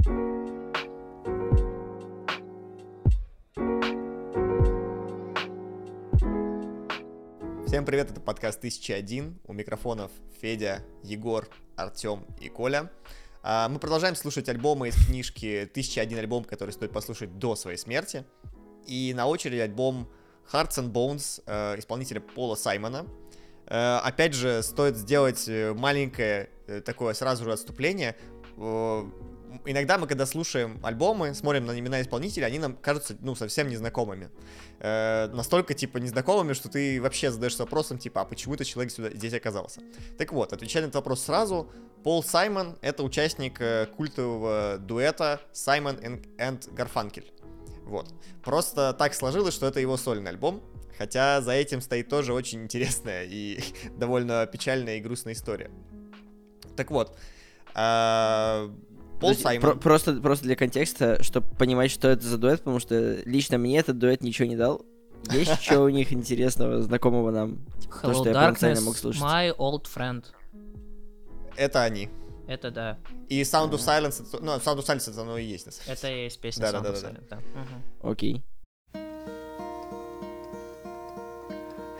Всем привет, это подкаст 1001. У микрофонов Федя, Егор, Артем и Коля. А, мы продолжаем слушать альбомы из книжки «1001 альбом», который стоит послушать до своей смерти. И на очереди альбом Hearts and Bones э, исполнителя Пола Саймона. Э, опять же, стоит сделать э, маленькое такое сразу же отступление иногда мы, когда слушаем альбомы, смотрим на имена исполнителей, они нам кажутся, ну, совсем незнакомыми. Э, настолько, типа, незнакомыми, что ты вообще задаешься вопросом, типа, а почему этот человек сюда, здесь оказался? Так вот, отвечая на этот вопрос сразу, Пол Саймон — это участник э, культового дуэта Саймон and Гарфанкель. Вот. Просто так сложилось, что это его сольный альбом, хотя за этим стоит тоже очень интересная и довольно печальная и грустная история. Так вот, э, Пол Саймон. Про- просто, просто для контекста, чтобы понимать, что это за дуэт, потому что лично мне этот дуэт ничего не дал. Есть что у них интересного, знакомого нам? Hello, то, что я потенциально мог слушать. My old friend. Это они. Это да. И Sound of Silence, ну, Sound of Silence это оно и есть. Это и есть песня да, Sound да, of да, Silence, да. Окей.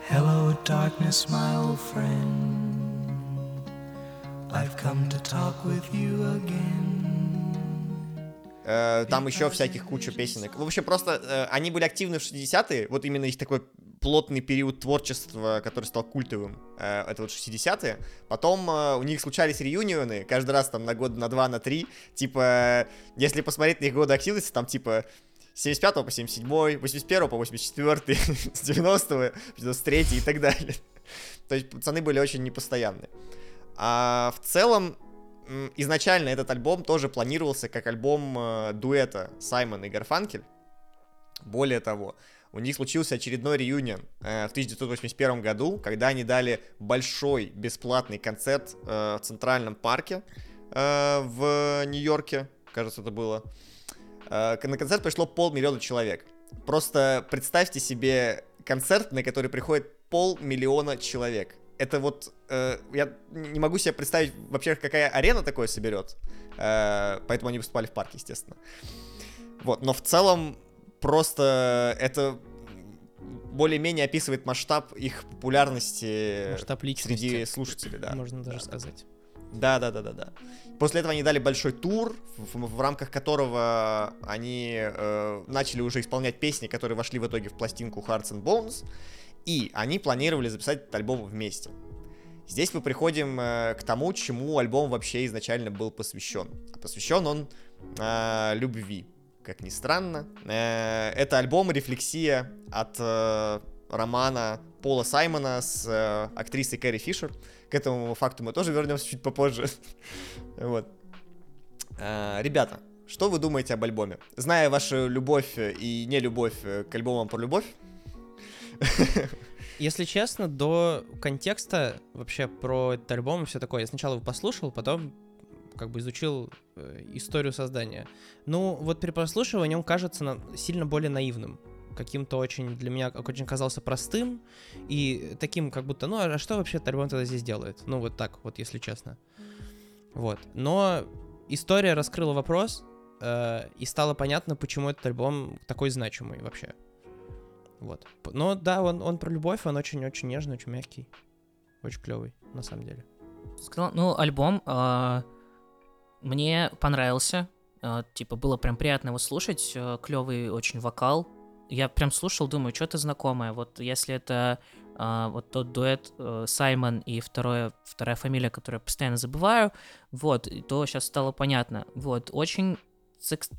Hello, darkness, my old friend. I've come to talk with you again. Э, там еще всяких куча песенок. В общем, просто э, они были активны в 60-е, вот именно их такой плотный период творчества, который стал культовым, э, это вот 60-е. Потом у них случались реюнионы, каждый раз там на год, на два, на три. Типа, если посмотреть на их годы активности, там типа с 75 по 77, 81 по 84, с 90 по 93 и так далее. То есть пацаны были очень непостоянные. А в целом, изначально этот альбом тоже планировался как альбом э, дуэта Саймон и Гарфанкель. Более того, у них случился очередной реюнион э, в 1981 году, когда они дали большой бесплатный концерт э, в Центральном парке э, в Нью-Йорке, кажется, это было. Э, на концерт пришло полмиллиона человек. Просто представьте себе концерт, на который приходит полмиллиона человек это вот... Э, я не могу себе представить вообще, какая арена такое соберет. Э, поэтому они выступали в парке, естественно. Вот, но в целом просто это более-менее описывает масштаб их популярности масштаб среди слушателей, да. Можно даже да, сказать. Да, да, да, да, да. После этого они дали большой тур, в, в рамках которого они э, начали уже исполнять песни, которые вошли в итоге в пластинку Hearts and Bones. И они планировали записать этот альбом вместе. Здесь мы приходим э, к тому, чему альбом вообще изначально был посвящен. А посвящен он э, любви. Как ни странно. Э, это альбом рефлексия от э, романа Пола Саймона с э, актрисой Кэрри Фишер. К этому факту мы тоже вернемся чуть попозже. вот. Э, ребята, что вы думаете об альбоме? Зная вашу любовь и не любовь э, к альбомам про любовь, Если честно, до контекста вообще про этот альбом и все такое, я сначала его послушал, потом как бы изучил э, историю создания. Ну, вот при прослушивании он кажется сильно более наивным. Каким-то очень для меня очень казался простым и таким, как будто, ну, а что вообще альбом тогда здесь делает? Ну, вот так, вот, если честно. Вот. Но история раскрыла вопрос, э, и стало понятно, почему этот альбом такой значимый вообще. Вот. Но да, он, он про любовь, он очень-очень нежный, очень мягкий. Очень клевый, на самом деле. Сказал, ну, альбом э, мне понравился. Э, типа, было прям приятно его слушать. Э, клевый очень вокал. Я прям слушал, думаю, что-то знакомое. Вот если это э, вот тот дуэт э, Саймон и второе, вторая фамилия, которую я постоянно забываю, вот, то сейчас стало понятно. Вот, очень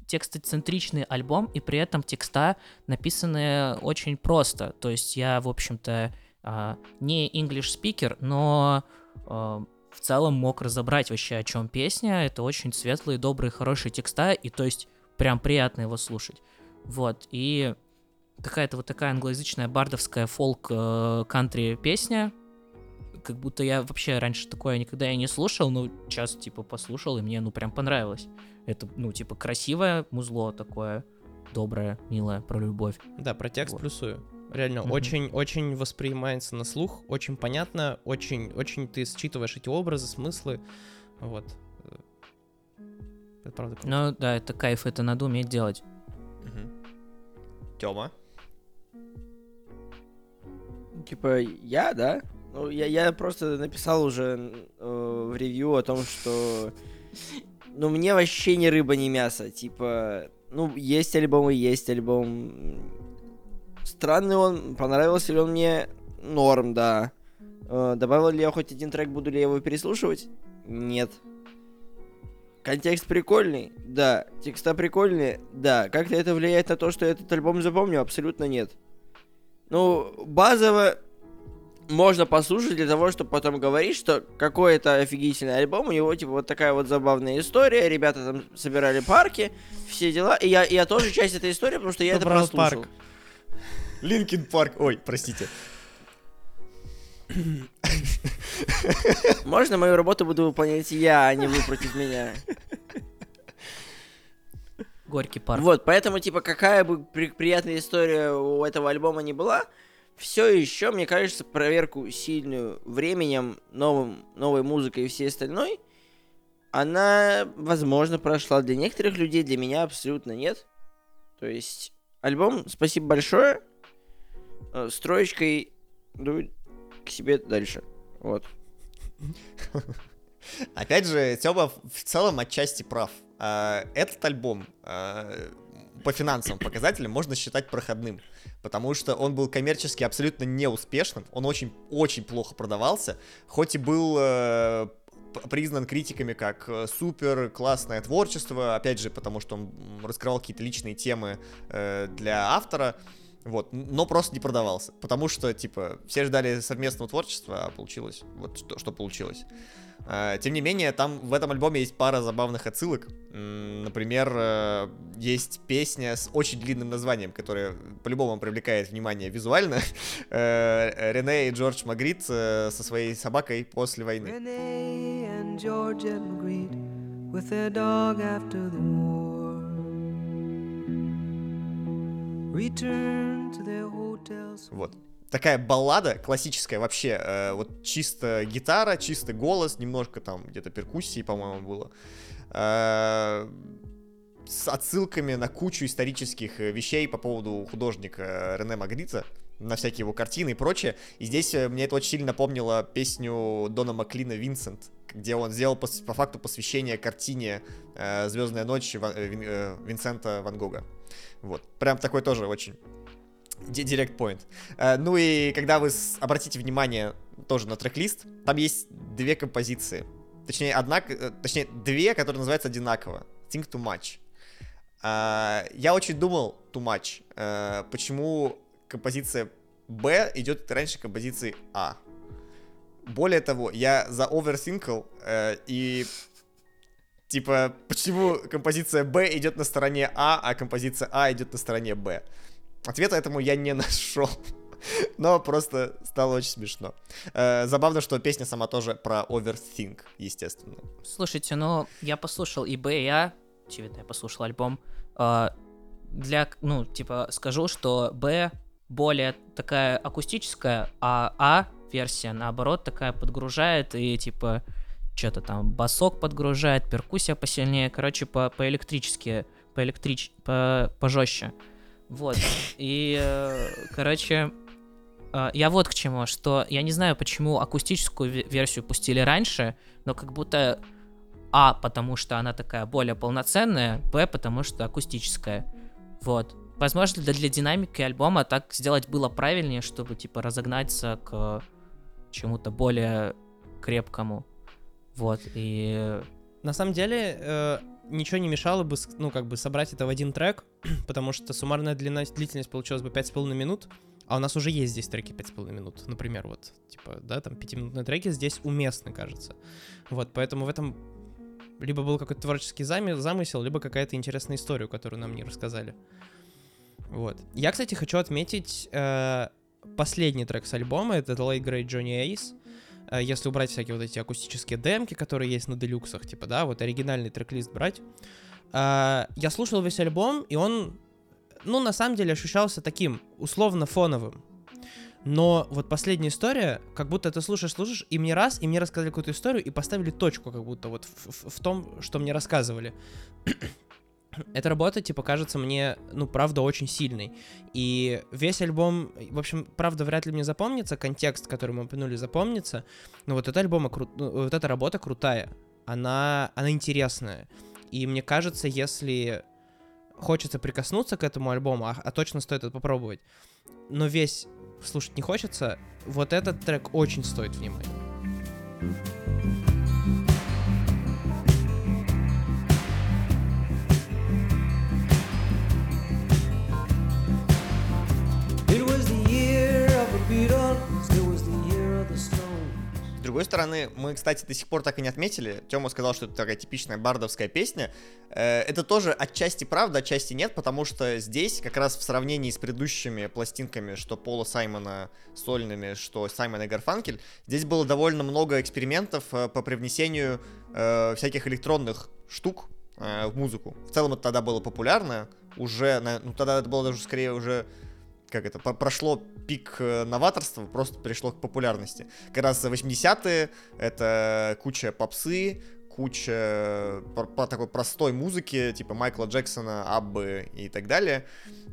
текстоцентричный альбом, и при этом текста написаны очень просто. То есть я, в общем-то, а, не English speaker, но а, в целом мог разобрать вообще, о чем песня. Это очень светлые, добрые, хорошие текста, и то есть прям приятно его слушать. Вот, и какая-то вот такая англоязычная бардовская фолк-кантри э, песня, как будто я вообще раньше такое никогда и не слушал, но сейчас, типа, послушал, и мне, ну, прям понравилось. Это, ну, типа, красивое музло такое, доброе, милое, про любовь. Да, про текст вот. плюсую. Реально, очень-очень mm-hmm. воспринимается на слух, очень понятно, очень, очень ты считываешь эти образы, смыслы, вот. Это правда круто. Ну да, это кайф, это надо уметь делать. Тёма? Типа, я, да? Ну, я, я просто написал уже э, в ревью о том, что... Ну, мне вообще ни рыба, ни мясо. Типа, ну, есть альбом и есть альбом. Странный он, понравился ли он мне? Норм, да. Э, добавил ли я хоть один трек, буду ли я его переслушивать? Нет. Контекст прикольный? Да. Текста прикольные? Да. Как-то это влияет на то, что этот альбом запомню? Абсолютно нет. Ну, базово можно послушать для того, чтобы потом говорить, что какой-то офигительный альбом, у него, типа, вот такая вот забавная история, ребята там собирали парки, все дела, и я, я тоже часть этой истории, потому что я это прослушал. парк. Linkin Park. Ой, простите. Можно мою работу буду выполнять я, а не вы против меня? Горький парк. Вот, поэтому, типа, какая бы при- приятная история у этого альбома ни была, все еще, мне кажется, проверку сильную временем, новым, новой музыкой и всей остальной, она, возможно, прошла для некоторых людей, для меня абсолютно нет. То есть, альбом, спасибо большое, э, с троечкой дуй к себе дальше. Вот. Опять же, Тёма в целом отчасти прав. А, Этот альбом а, по финансовым показателям можно считать проходным, потому что он был коммерчески абсолютно неуспешным, он очень-очень плохо продавался, хоть и был э, признан критиками как э, супер классное творчество, опять же, потому что он раскрывал какие-то личные темы э, для автора, вот, но просто не продавался, потому что, типа, все ждали совместного творчества, а получилось вот что, что получилось. А, Тем не менее, там в этом альбоме есть пара забавных отсылок. Например, э, есть песня с очень длинным названием, которая по-любому привлекает внимание визуально. Э, Рене и Джордж Магрит э, со своей собакой после войны. Вот. Такая баллада классическая вообще, э, вот чисто гитара, чисто голос, немножко там где-то перкуссии, по-моему, было. Э, с отсылками на кучу исторических э, вещей по поводу художника э, Рене Магрита, на всякие его картины и прочее. И здесь э, мне это очень сильно напомнило песню Дона Маклина «Винсент», где он сделал по, по факту посвящение картине э, «Звездная ночь» Ва- э, э, Винсента Ван Гога. Вот. Прям такой тоже очень Direct point. Э, Ну и когда вы обратите внимание тоже на трек-лист, там есть две композиции. Точнее, одна, э, точнее, две, которые называются одинаково. Think too much. А, Я очень думал too much. э, Почему композиция Б идет раньше композиции А. Более того, я за overthinkал э, и типа, почему композиция Б идет на стороне А, а композиция А идет на стороне Б. Ответа этому я не нашел. Но просто стало очень смешно. Э, забавно, что песня сама тоже про overthink, естественно. Слушайте, ну, я послушал и Б, и А, очевидно, я послушал альбом. А, Для, ну, типа, скажу, что Б более такая акустическая, а А версия, наоборот, такая подгружает и, типа, что-то там басок подгружает, перкуссия посильнее, короче, по, по электрически, по электрич, по, пожестче. Вот. И, э, короче, э, я вот к чему, что я не знаю, почему акустическую ве- версию пустили раньше, но как будто А, потому что она такая более полноценная, Б, потому что акустическая. Вот. Возможно, для, для динамики альбома так сделать было правильнее, чтобы, типа, разогнаться к чему-то более крепкому. Вот, и... На самом деле, э, ничего не мешало бы, ну, как бы собрать это в один трек, потому что суммарная длина, длительность получилась бы 5,5 минут, а у нас уже есть здесь треки 5,5 минут, например, вот, типа, да, там 5-минутные треки здесь уместны, кажется. Вот, поэтому в этом либо был какой-то творческий заме- замысел, либо какая-то интересная история, которую нам не рассказали. Вот. Я, кстати, хочу отметить э, последний трек с альбома, это The Late Great Johnny Ace. Э, Если убрать всякие вот эти акустические демки, которые есть на делюксах, типа, да, вот оригинальный трек-лист брать. Э, Я слушал весь альбом, и он, ну, на самом деле, ощущался таким условно фоновым. Но вот последняя история, как будто ты слушаешь, слушаешь, и мне раз, и мне рассказали какую-то историю, и поставили точку, как будто вот в, в- в том, что мне рассказывали. Эта работа, типа, кажется мне, ну, правда, очень сильной. И весь альбом, в общем, правда, вряд ли мне запомнится, контекст, который мы упомянули, запомнится. Но вот этот альбом, кру- ну, вот эта работа крутая. Она, она интересная. И мне кажется, если хочется прикоснуться к этому альбому, а, а точно стоит это попробовать, но весь слушать не хочется, вот этот трек очень стоит внимания. С другой стороны, мы, кстати, до сих пор так и не отметили. Тёма сказал, что это такая типичная бардовская песня. Э, Это тоже отчасти правда, отчасти нет, потому что здесь, как раз в сравнении с предыдущими пластинками, что Пола Саймона сольными, что Саймон и Гарфанкель, здесь было довольно много экспериментов э, по привнесению э, всяких электронных штук в музыку. В целом это тогда было популярно, уже, ну тогда это было даже скорее уже как это, прошло пик э, новаторства, просто пришло к популярности. Как раз 80-е, это куча попсы, куча по, по такой простой музыки, типа Майкла Джексона, Аббы и так далее.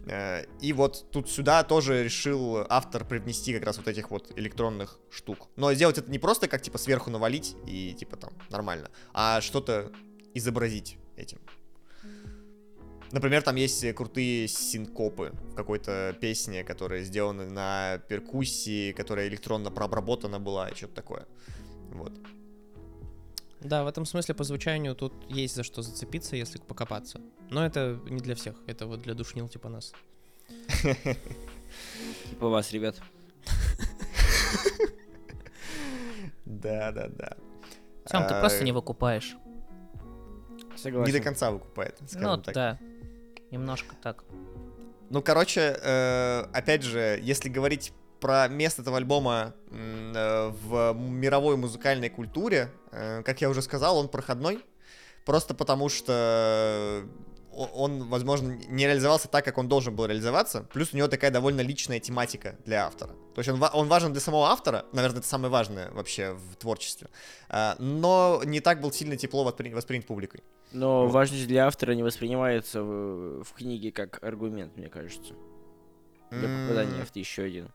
Э, И вот тут сюда тоже решил автор привнести как раз вот этих вот электронных штук. Но сделать это не просто как типа сверху навалить и типа там нормально, а что-то изобразить этим. Например, там есть крутые синкопы в какой-то песне, которые сделаны на перкуссии, которая электронно прообработана была и что-то такое. Вот. Да, в этом смысле по звучанию тут есть за что зацепиться, если покопаться. Но это не для всех, это вот для душнил типа нас. Типа вас, ребят. Да, да, да. Тём, ты А, просто не выкупаешь. Согласен. Не до конца выкупает, скажем Ну, так. да. Немножко так. Ну, короче, э, опять же, если говорить про место этого альбома э, в мировой музыкальной культуре, э, как я уже сказал, он проходной. Просто потому что он, возможно, не реализовался так, как он должен был реализоваться. Плюс у него такая довольно личная тематика для автора. То есть он, он важен для самого автора, наверное, это самое важное вообще в творчестве. А, Но не так был сильно тепло воспри- воспринят публикой. Но Вот. важность для автора не воспринимается в, в книге как аргумент, мне кажется. Для попадания в еще один.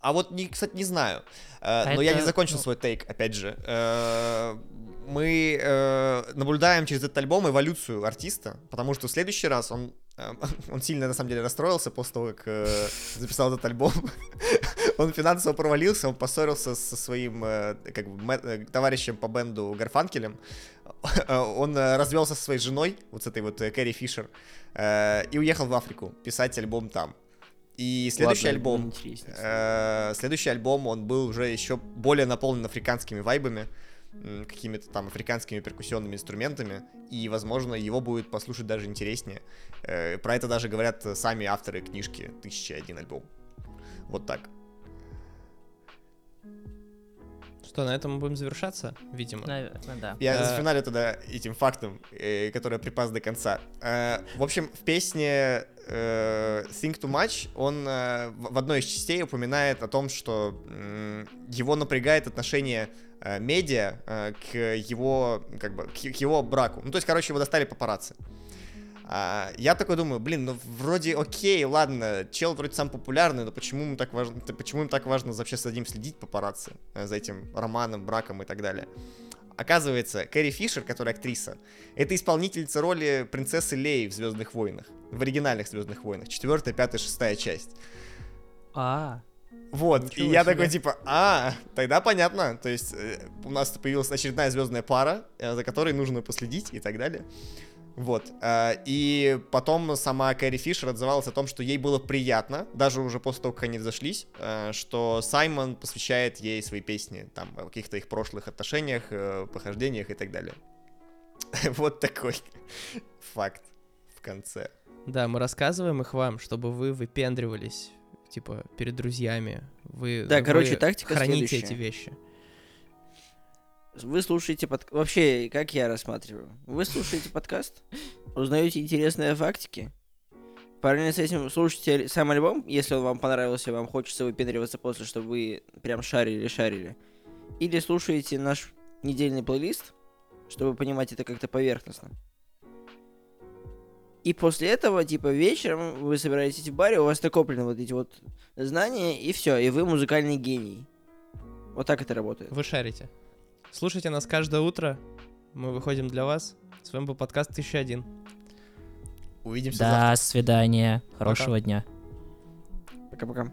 А вот, не, кстати, не знаю. Э, Но я не это, закончил ну- свой тейк, опять же. Э, Мы э, наблюдаем через этот альбом эволюцию артиста, потому что в следующий раз он, э, он сильно, на самом деле, расстроился после того, как э, записал этот альбом. Он финансово провалился, он поссорился со своим э, как бы, мэ- э, товарищем по бенду Гарфанкелем. Он э, развелся со своей женой, вот с этой вот э, Кэрри Фишер, э, и уехал в Африку писать альбом там. И следующий Ладно, альбом. Э, Следующий альбом, он был уже еще более наполнен африканскими вайбами, какими-то там африканскими перкуссионными инструментами, и, возможно, его будет послушать даже интереснее. Э, Про это даже говорят сами авторы книжки «1001 альбом». Вот так. Что, на этом мы будем завершаться, видимо? Наверное, да. Я Э, зафиналю тогда этим фактом, э, который я припас до конца. Э, В общем, в песне э, Think Too Much он э, в одной из частей упоминает о том, что его напрягает отношение э, медиа э, к его, как бы, к к его браку. Ну, то есть, короче, его достали папарацци. А, я такой думаю, блин, ну вроде окей, ладно, чел вроде сам популярный, но почему ему так важно, почему им так важно вообще за ним следить папарацци, э, за этим романом, браком и так далее? Оказывается, Кэрри Фишер, которая актриса, это исполнительница роли принцессы Леи в Звездных войнах, в оригинальных Звездных войнах, четвертая, пятая, шестая часть. А, Вот, Ничего и я себе. такой типа, а, тогда понятно. То есть э, у нас появилась очередная звездная пара, э, за которой нужно последить и так далее. Вот. э, И потом сама Кэрри Фишер отзывалась о том, что ей было приятно, даже уже после того, как они разошлись, э, что Саймон посвящает ей свои песни, там, о каких-то их прошлых отношениях, э, похождениях и так далее. Вот такой факт в конце. Да, мы рассказываем их вам, чтобы вы выпендривались, типа, перед друзьями. Вы, Да, вы короче, тактика храните следующая. эти вещи. Вы слушаете под... Вообще, как я рассматриваю? Вы слушаете подкаст, узнаете интересные фактики, Параллельно с этим слушайте сам альбом, если он вам понравился, вам хочется выпендриваться после, чтобы вы прям шарили-шарили. Или слушаете наш недельный плейлист, чтобы понимать это как-то поверхностно. И после этого, типа, вечером вы собираетесь в баре, у вас накоплены вот эти вот знания, и все, и вы музыкальный гений. Вот так это работает. Вы шарите. Слушайте нас каждое утро. Мы выходим для вас. С вами был подкаст 1001. Увидимся завтра. До свидания. Хорошего дня. Пока-пока.